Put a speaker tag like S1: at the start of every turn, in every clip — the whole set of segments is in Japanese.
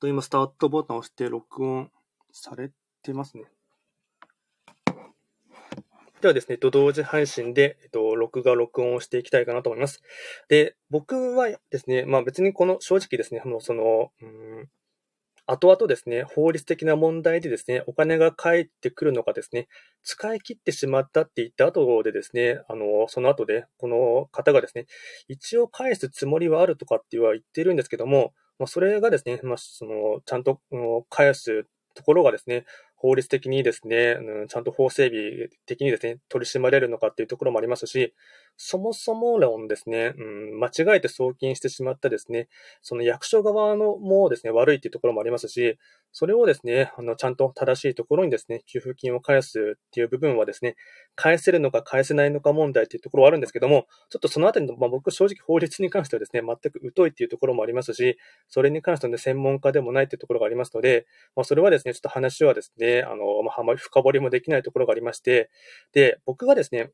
S1: と今、スタートボタンを押して録音されてますね。ではですね、同時配信で、えっと、録画、録音をしていきたいかなと思います。で、僕はですね、まあ別にこの、正直ですね、もうその、うん後々ですね、法律的な問題でですね、お金が返ってくるのかですね、使い切ってしまったって言った後でですね、あの、その後で、この方がですね、一応返すつもりはあるとかっては言ってるんですけども、まあ、それがですね、まあ、その、ちゃんと、返すところがですね、法律的にですね、うん、ちゃんと法整備的にですね、取り締まれるのかっていうところもありますし、そもそも論ですね、うん、間違えて送金してしまったですね、その役所側のもですね、悪いっていうところもありますし、それをですね、あの、ちゃんと正しいところにですね、給付金を返すっていう部分はですね、返せるのか返せないのか問題っていうところはあるんですけども、ちょっとそのあたりの、まあ、僕正直法律に関してはですね、全く疎いっていうところもありますし、それに関しては、ね、専門家でもないっていうところがありますので、まあ、それはですね、ちょっと話はですね、あの、まあ、あまり深掘りもできないところがありまして、で、僕がですね、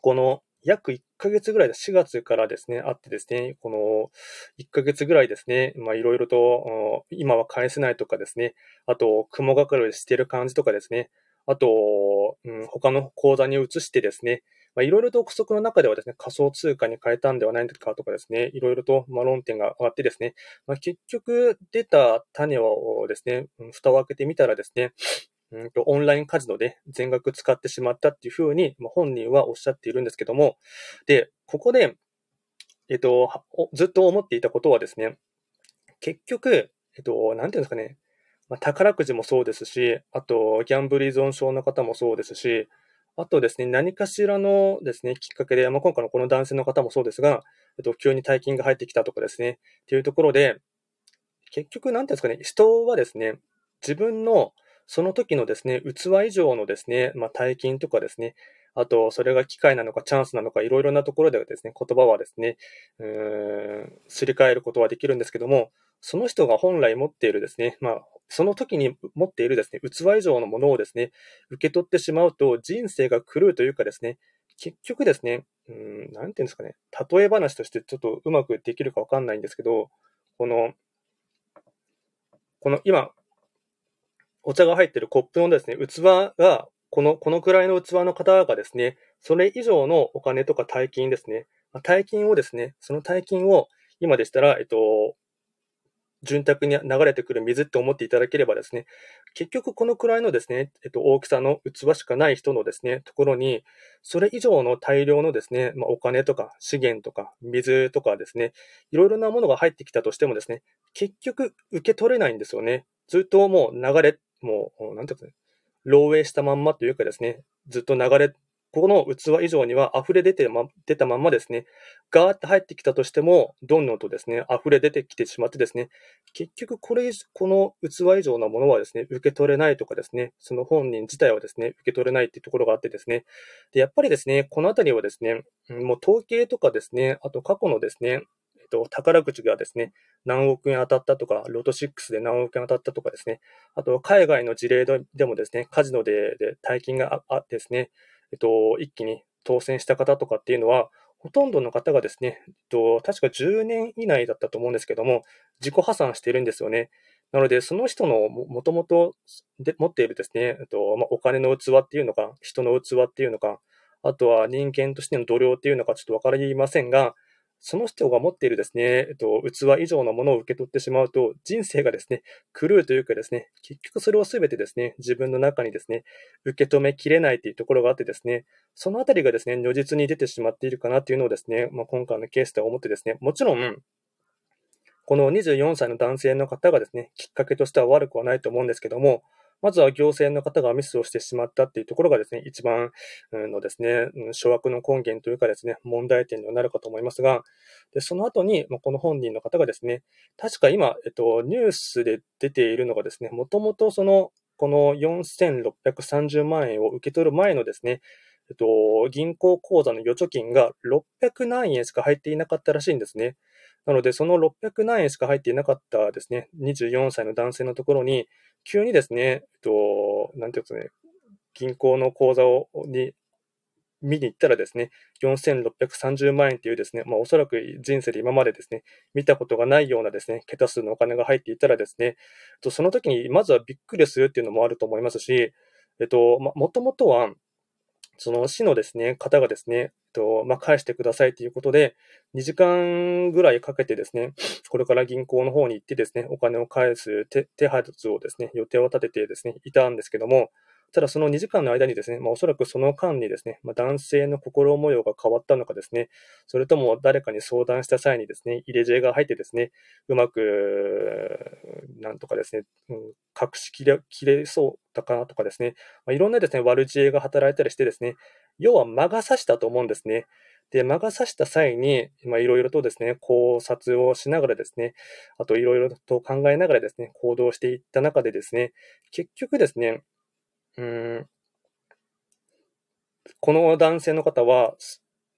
S1: この約1ヶ月ぐらいで、4月からですね、あってですね、この1ヶ月ぐらいですね、まあいろいろと、今は返せないとかですね、あと、雲がかりしてる感じとかですね、あと、うん、他の口座に移してですね、まあ、いろいろと憶測の中ではですね、仮想通貨に変えたんではないかとかですね、いろいろと、ま、論点が上がってですね、まあ、結局出た種をですね、蓋を開けてみたらですね、うんと、オンラインカジノで全額使ってしまったっていうふうに、まあ、本人はおっしゃっているんですけども、で、ここで、えっと、ずっと思っていたことはですね、結局、えっと、なんていうんですかね、まあ、宝くじもそうですし、あと、ギャンブル依存症の方もそうですし、あとですね、何かしらのですね、きっかけで、まあ、今回のこの男性の方もそうですが、えっと、急に大金が入ってきたとかですね、っていうところで、結局、なんていうんですかね、人はですね、自分のその時のですね、器以上のですね、まあ、大金とかですね、あと、それが機会なのかチャンスなのか、いろいろなところでですね、言葉はですね、うーん、すり替えることはできるんですけども、その人が本来持っているですね、まあ、その時に持っているですね、器以上のものをですね、受け取ってしまうと、人生が狂うというかですね、結局ですね、うん、なんていうんですかね、例え話としてちょっとうまくできるかわかんないんですけど、この、この今、お茶が入ってるコップのですね、器が、この、このくらいの器の方がですね、それ以上のお金とか大金ですね、大金をですね、その大金を、今でしたら、えっと、潤沢に流れてくる水って思っていただければですね、結局このくらいのですね、えっと、大きさの器しかない人のですね、ところに、それ以上の大量のですね、まあ、お金とか資源とか水とかですね、いろいろなものが入ってきたとしてもですね、結局受け取れないんですよね。ずっともう流れもう、なんていうかね、漏洩したまんまというかですね、ずっと流れ、ここの器以上には溢れ出て、ま、出たまんまですね、ガーって入ってきたとしても、どんどんとですね、溢れ出てきてしまってですね、結局これ、この器以上のものはですね、受け取れないとかですね、その本人自体はですね、受け取れないっていうところがあってですね、で、やっぱりですね、このあたりはですね、もう統計とかですね、あと過去のですね、と、宝くじがですね、何億円当たったとか、ロト6で何億円当たったとかですね、あと、海外の事例でもですね、カジノでで大金があってですね、えっと、一気に当選した方とかっていうのは、ほとんどの方がですね、えっと、確か10年以内だったと思うんですけども、自己破産しているんですよね。なので、その人のもともと持っているですね、えっとまあ、お金の器っていうのか、人の器っていうのか、あとは人間としての度量っていうのかちょっとわかりませんが、その人が持っているですね、えっと、器以上のものを受け取ってしまうと、人生がですね、狂うというかですね、結局それをすべてですね、自分の中にですね、受け止めきれないというところがあってですね、そのあたりがですね、如実に出てしまっているかなというのをですね、まあ、今回のケースでは思ってですね、もちろん、この24歳の男性の方がですね、きっかけとしては悪くはないと思うんですけども、まずは行政の方がミスをしてしまったっていうところがですね、一番のですね、諸悪の根源というかですね、問題点になるかと思いますが、でその後に、この本人の方がですね、確か今、えっと、ニュースで出ているのがですね、もともとその、この4630万円を受け取る前のですね、えっと、銀行口座の預貯金が600何円しか入っていなかったらしいんですね。なので、その600何円しか入っていなかったですね、24歳の男性のところに、急にですね、えっと、なんていうんですかね、銀行の口座をに見に行ったらですね、4630万円というですね、まあおそらく人生で今までですね、見たことがないようなですね、桁数のお金が入っていたらですね、その時にまずはびっくりするっていうのもあると思いますし、えっと、ま、もともとは、その市のですね、方がですね、えっと、まあ、返してくださいということで、2時間ぐらいかけてですね、これから銀行の方に行ってですね、お金を返す手手はずをですね、予定を立ててですね、いたんですけども、ただその2時間の間にですね、まあ、おそらくその間にですね、まあ、男性の心模様が変わったのかですね、それとも誰かに相談した際にですね、入れ知恵が入ってですね、うまく、なんとかですね、うん、隠しきれきれそうだかなとかですね、まあ、いろんなですね、悪知恵が働いたりしてですね、要は魔が差したと思うんですね。で、魔が差した際に、まあ、いろいろとですね、考察をしながらですね、あといろいろと考えながらですね、行動していった中でですね、結局ですね、うん、この男性の方は、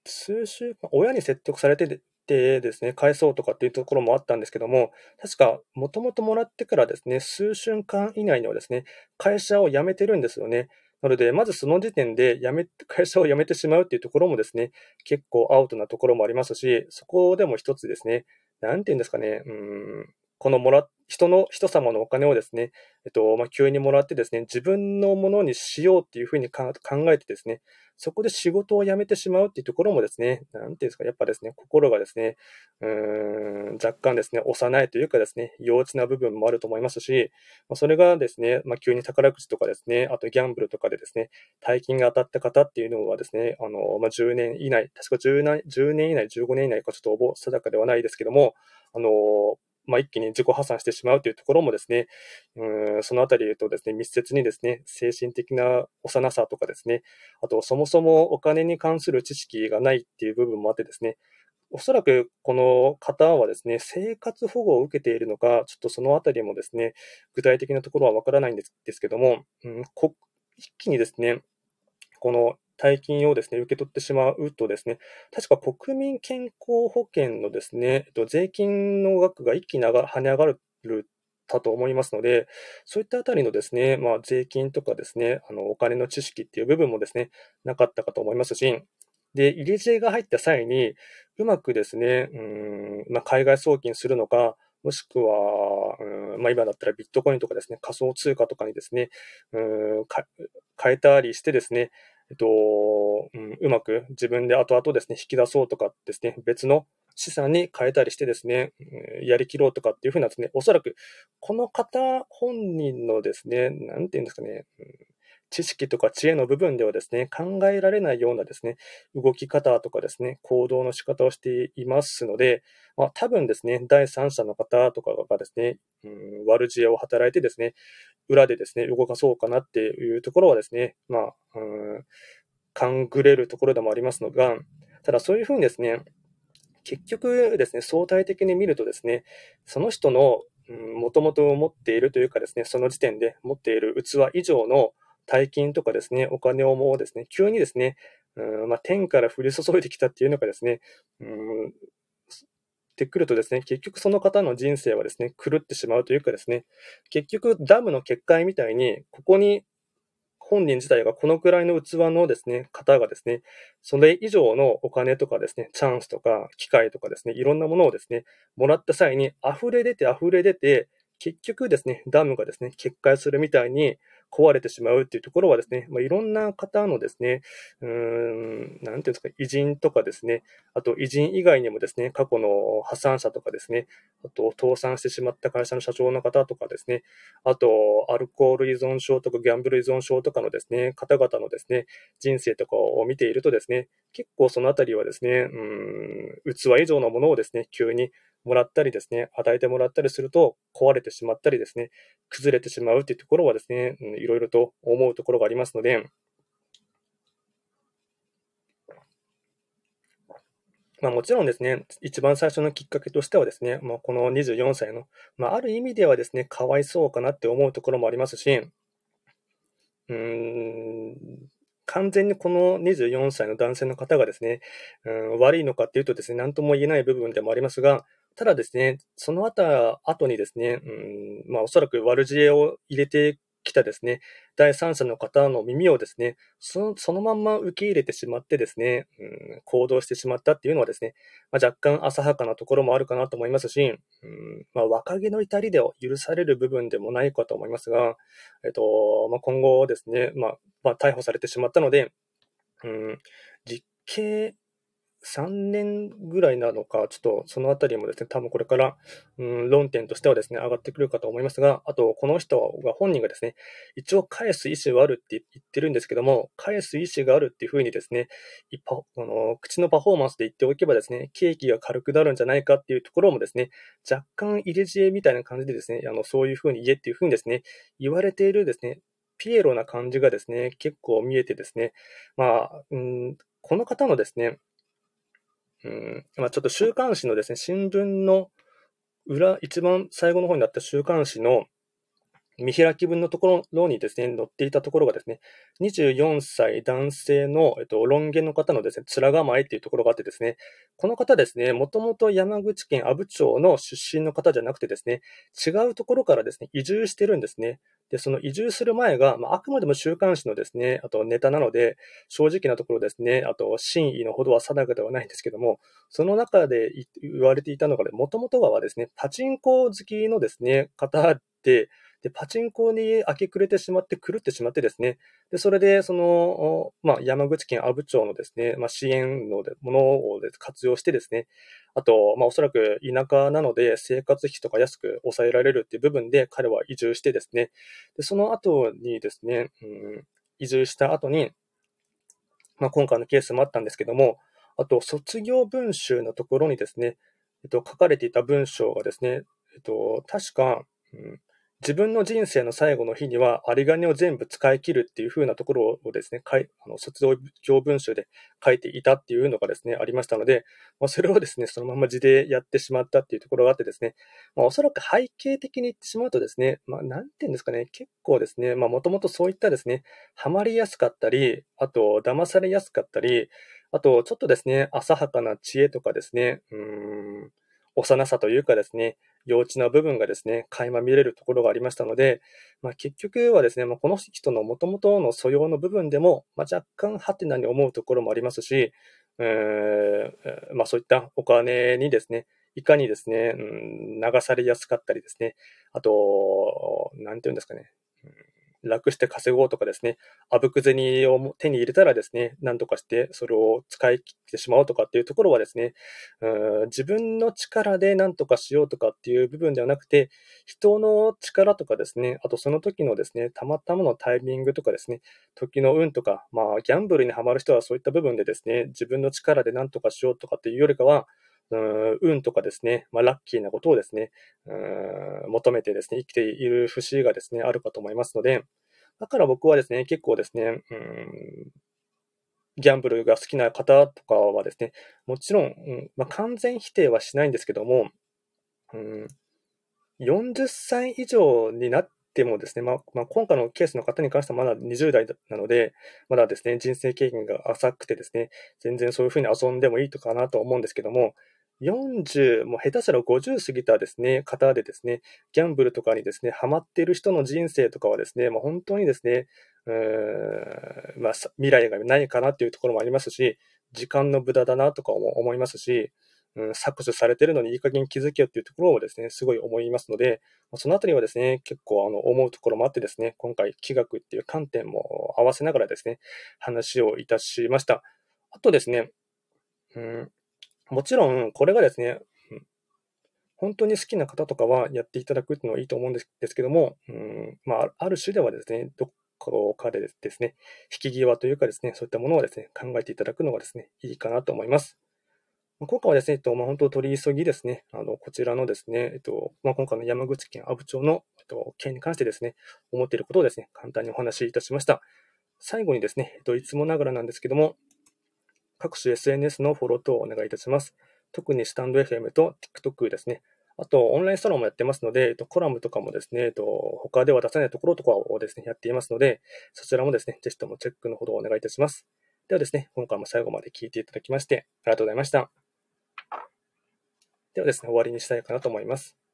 S1: 数週間、親に説得されててですね、返そうとかっていうところもあったんですけども、確か、もともともらってからですね、数週間以内にはですね、会社を辞めてるんですよね。なので、まずその時点で辞め、会社を辞めてしまうっていうところもですね、結構アウトなところもありますし、そこでも一つですね、なんて言うんですかね、うん、このもら、人の、人様のお金をですね、えっと、まあ、急にもらってですね、自分のものにしようっていうふうに考えてですね、そこで仕事を辞めてしまうっていうところもですね、なんていうんですか、やっぱですね、心がですね、うーん、若干ですね、幼いというかですね、幼稚な部分もあると思いますし、ま、それがですね、まあ、急に宝くじとかですね、あとギャンブルとかでですね、大金が当たった方っていうのはですね、あの、まあ、10年以内、確か10年以内、15年以内かちょっと定かではないですけども、あの、まあ、一気に自己破産してしまうというところもですね、うんそのあたりとですね、密接にですね、精神的な幼さとかですね、あとそもそもお金に関する知識がないっていう部分もあってですね、おそらくこの方はですね、生活保護を受けているのか、ちょっとそのあたりもですね、具体的なところはわからないんですですけども、うん、こ一気にですね、この大金をですね、受け取ってしまうとですね、確か国民健康保険のですね、税金の額が一気に跳ね上がるたと思いますので、そういったあたりのですね、まあ、税金とかですね、あの、お金の知識っていう部分もですね、なかったかと思いますし、で、入れ知恵が入った際に、うまくですね、うん、まあ、海外送金するのか、もしくは、うんまあ、今だったらビットコインとかですね、仮想通貨とかにですね、うん変えたりしてですね、えっと、うん、うまく自分で後々ですね、引き出そうとかですね、別の資産に変えたりしてですね、やりきろうとかっていうふうなですね、おそらくこの方本人のですね、なんていうんですかね、知識とか知恵の部分ではですね、考えられないようなですね、動き方とかですね、行動の仕方をしていますので、まあ、多分ですね、第三者の方とかがですね、うん、悪知恵を働いてですね、裏でですね、動かそうかなっていうところはですね、まあ、うん、勘ぐれるところでもありますのが、ただそういうふうにですね、結局ですね、相対的に見るとですね、その人のもともと持っているというかですね、その時点で持っている器以上の大金とかですね、お金をもうですね、急にですね、うんまあ、天から降り注いできたっていうのがですね、うんってくるとですね、結局その方の人生はですね、狂ってしまうというかですね、結局ダムの決壊みたいに、ここに本人自体がこのくらいの器のですね、方がですね、それ以上のお金とかですね、チャンスとか機会とかですね、いろんなものをですね、もらった際に溢れ出て溢れ出て、結局ですね、ダムがですね、決壊するみたいに、壊れてしまうっていうところはですね、まあ、いろんな方のですね、うーん、なんていうんですか、偉人とかですね、あと偉人以外にもですね、過去の破産者とかですね、あと倒産してしまった会社の社長の方とかですね、あとアルコール依存症とかギャンブル依存症とかのですね、方々のですね、人生とかを見ているとですね、結構そのあたりはですね、うん、器以上のものをですね、急にもらったりですね、与えてもらったりすると壊れてしまったりですね、崩れてしまうというところはですね、いろいろと思うところがありますので、まあ、もちろんですね、一番最初のきっかけとしてはですね、まあ、この24歳の、まあ、ある意味ではですね、かわいそうかなって思うところもありますし、うーん、完全にこの24歳の男性の方がですね、うん、悪いのかっていうとですね、何とも言えない部分でもありますが、ただですね、その後後にですね、うん、まあおそらく悪知恵を入れて来たですね、第三者の方の耳をですね、そのそのまんま受け入れてしまってですね、うん、行動してしまったっていうのはですね、まあ、若干浅はかなところもあるかなと思いますし、うんまあ、若気の至りでは許される部分でもないかと思いますが、えっとまあ、今後ですね、まあまあ、逮捕されてしまったので、うん、実刑3年ぐらいなのか、ちょっとそのあたりもですね、多分これから、うん、論点としてはですね、上がってくるかと思いますが、あと、この人が本人がですね、一応返す意思はあるって言ってるんですけども、返す意思があるっていうふうにですね、あの口のパフォーマンスで言っておけばですね、ケーキが軽くなるんじゃないかっていうところもですね、若干入れ知恵みたいな感じでですね、あのそういうふうに言えっていうふうにですね、言われているですね、ピエロな感じがですね、結構見えてですね、まあ、うん、この方のですね、うん、まあ、ちょっと週刊誌のですね、新聞の裏、一番最後の方になった週刊誌の見開き文のところにですね、載っていたところがですね、24歳男性の、えっと、論言の方のですね、面構えっていうところがあってですね、この方ですね、もともと山口県阿武町の出身の方じゃなくてですね、違うところからですね、移住してるんですね。で、その移住する前が、まあ、あくまでも週刊誌のですね、あとネタなので、正直なところですね、あと真意のほどは定かではないんですけども、その中で言われていたのが、もともとはですね、パチンコ好きのですね、方で、で、パチンコに明け暮れてしまって、狂ってしまってですね、で、それで、その、まあ、山口県阿武町のですね、まあ、支援のものを活用してですね、あと、まあ、おそらく田舎なので生活費とか安く抑えられるっていう部分で彼は移住してですね、で、その後にですね、うん、移住した後に、まあ、今回のケースもあったんですけども、あと、卒業文集のところにですね、えっと、書かれていた文章がですね、えっと、確か、うん自分の人生の最後の日には、有り金を全部使い切るっていう風なところをですね、かいあの卒業文集で書いていたっていうのがですね、ありましたので、まあ、それをですね、そのまま字でやってしまったっていうところがあってですね、まあ、おそらく背景的に言ってしまうとですね、まあ、なんていうんですかね、結構ですね、まあ、もともとそういったですね、ハマりやすかったり、あと、騙されやすかったり、あと、ちょっとですね、浅はかな知恵とかですね、うーん、幼さというかですね、幼稚な部分がですね、垣間見れるところがありましたので、まあ、結局はですね、まあ、この人の元々の素養の部分でも、まあ、若干ハテナに思うところもありますし、うー、まあ、そういったお金にですね、いかにですね、うん、流されやすかったりですね、あと、なんて言うんですかね、楽して稼ごうとかですね、あぶく銭を手に入れたらですね、何とかしてそれを使い切ってしまおうとかっていうところはですね、うん自分の力で何とかしようとかっていう部分ではなくて、人の力とかですね、あとその時のですね、たまたまのタイミングとかですね、時の運とか、まあ、ギャンブルにはまる人はそういった部分でですね、自分の力で何とかしようとかっていうよりかは、運とかですね、まあ、ラッキーなことをですね、求めてですね、生きている節がですね、あるかと思いますので、だから僕はですね、結構ですね、ギャンブルが好きな方とかはですね、もちろん、まあ、完全否定はしないんですけども、うん、40歳以上になってもですね、まあ、まあ、今回のケースの方に関してはまだ20代なので、まだですね、人生経験が浅くてですね、全然そういうふうに遊んでもいいとかなと思うんですけども、40、もう下手したら50過ぎたですね、方でですね、ギャンブルとかにですね、ハマっている人の人生とかはですね、もう本当にですね、うーんまあ、未来がないかなっていうところもありますし、時間の無駄だなとかも思いますし、うん、削除されてるのにいい加減気づけよっていうところもですね、すごい思いますので、そのあたりはですね、結構あの思うところもあってですね、今回、気学っていう観点も合わせながらですね、話をいたしました。あとですね、うん、もちろん、これがですね、本当に好きな方とかはやっていただくっていうのはいいと思うんですけども、うんまあ、ある種ではですね、どこかでですね、引き際というかですね、そういったものをですね、考えていただくのがですね、いいかなと思います。今回はですね、えっとまあ、本当取り急ぎですね、あのこちらのですね、えっとまあ、今回の山口県阿武町の、えっと、件に関してですね、思っていることをですね、簡単にお話しいたしました。最後にですね、えっと、いつもながらなんですけども、各種 SNS のフォロー等をお願いいたします。特にスタンド FM と TikTok ですね。あと、オンラインサロンもやってますので、えっと、コラムとかもですね、えっと、他では出せないところとかをですね、やっていますので、そちらもですね、ぜひともチェックのほどお願いいたします。ではですね、今回も最後まで聞いていただきまして、ありがとうございました。ではですね、終わりにしたいかなと思います。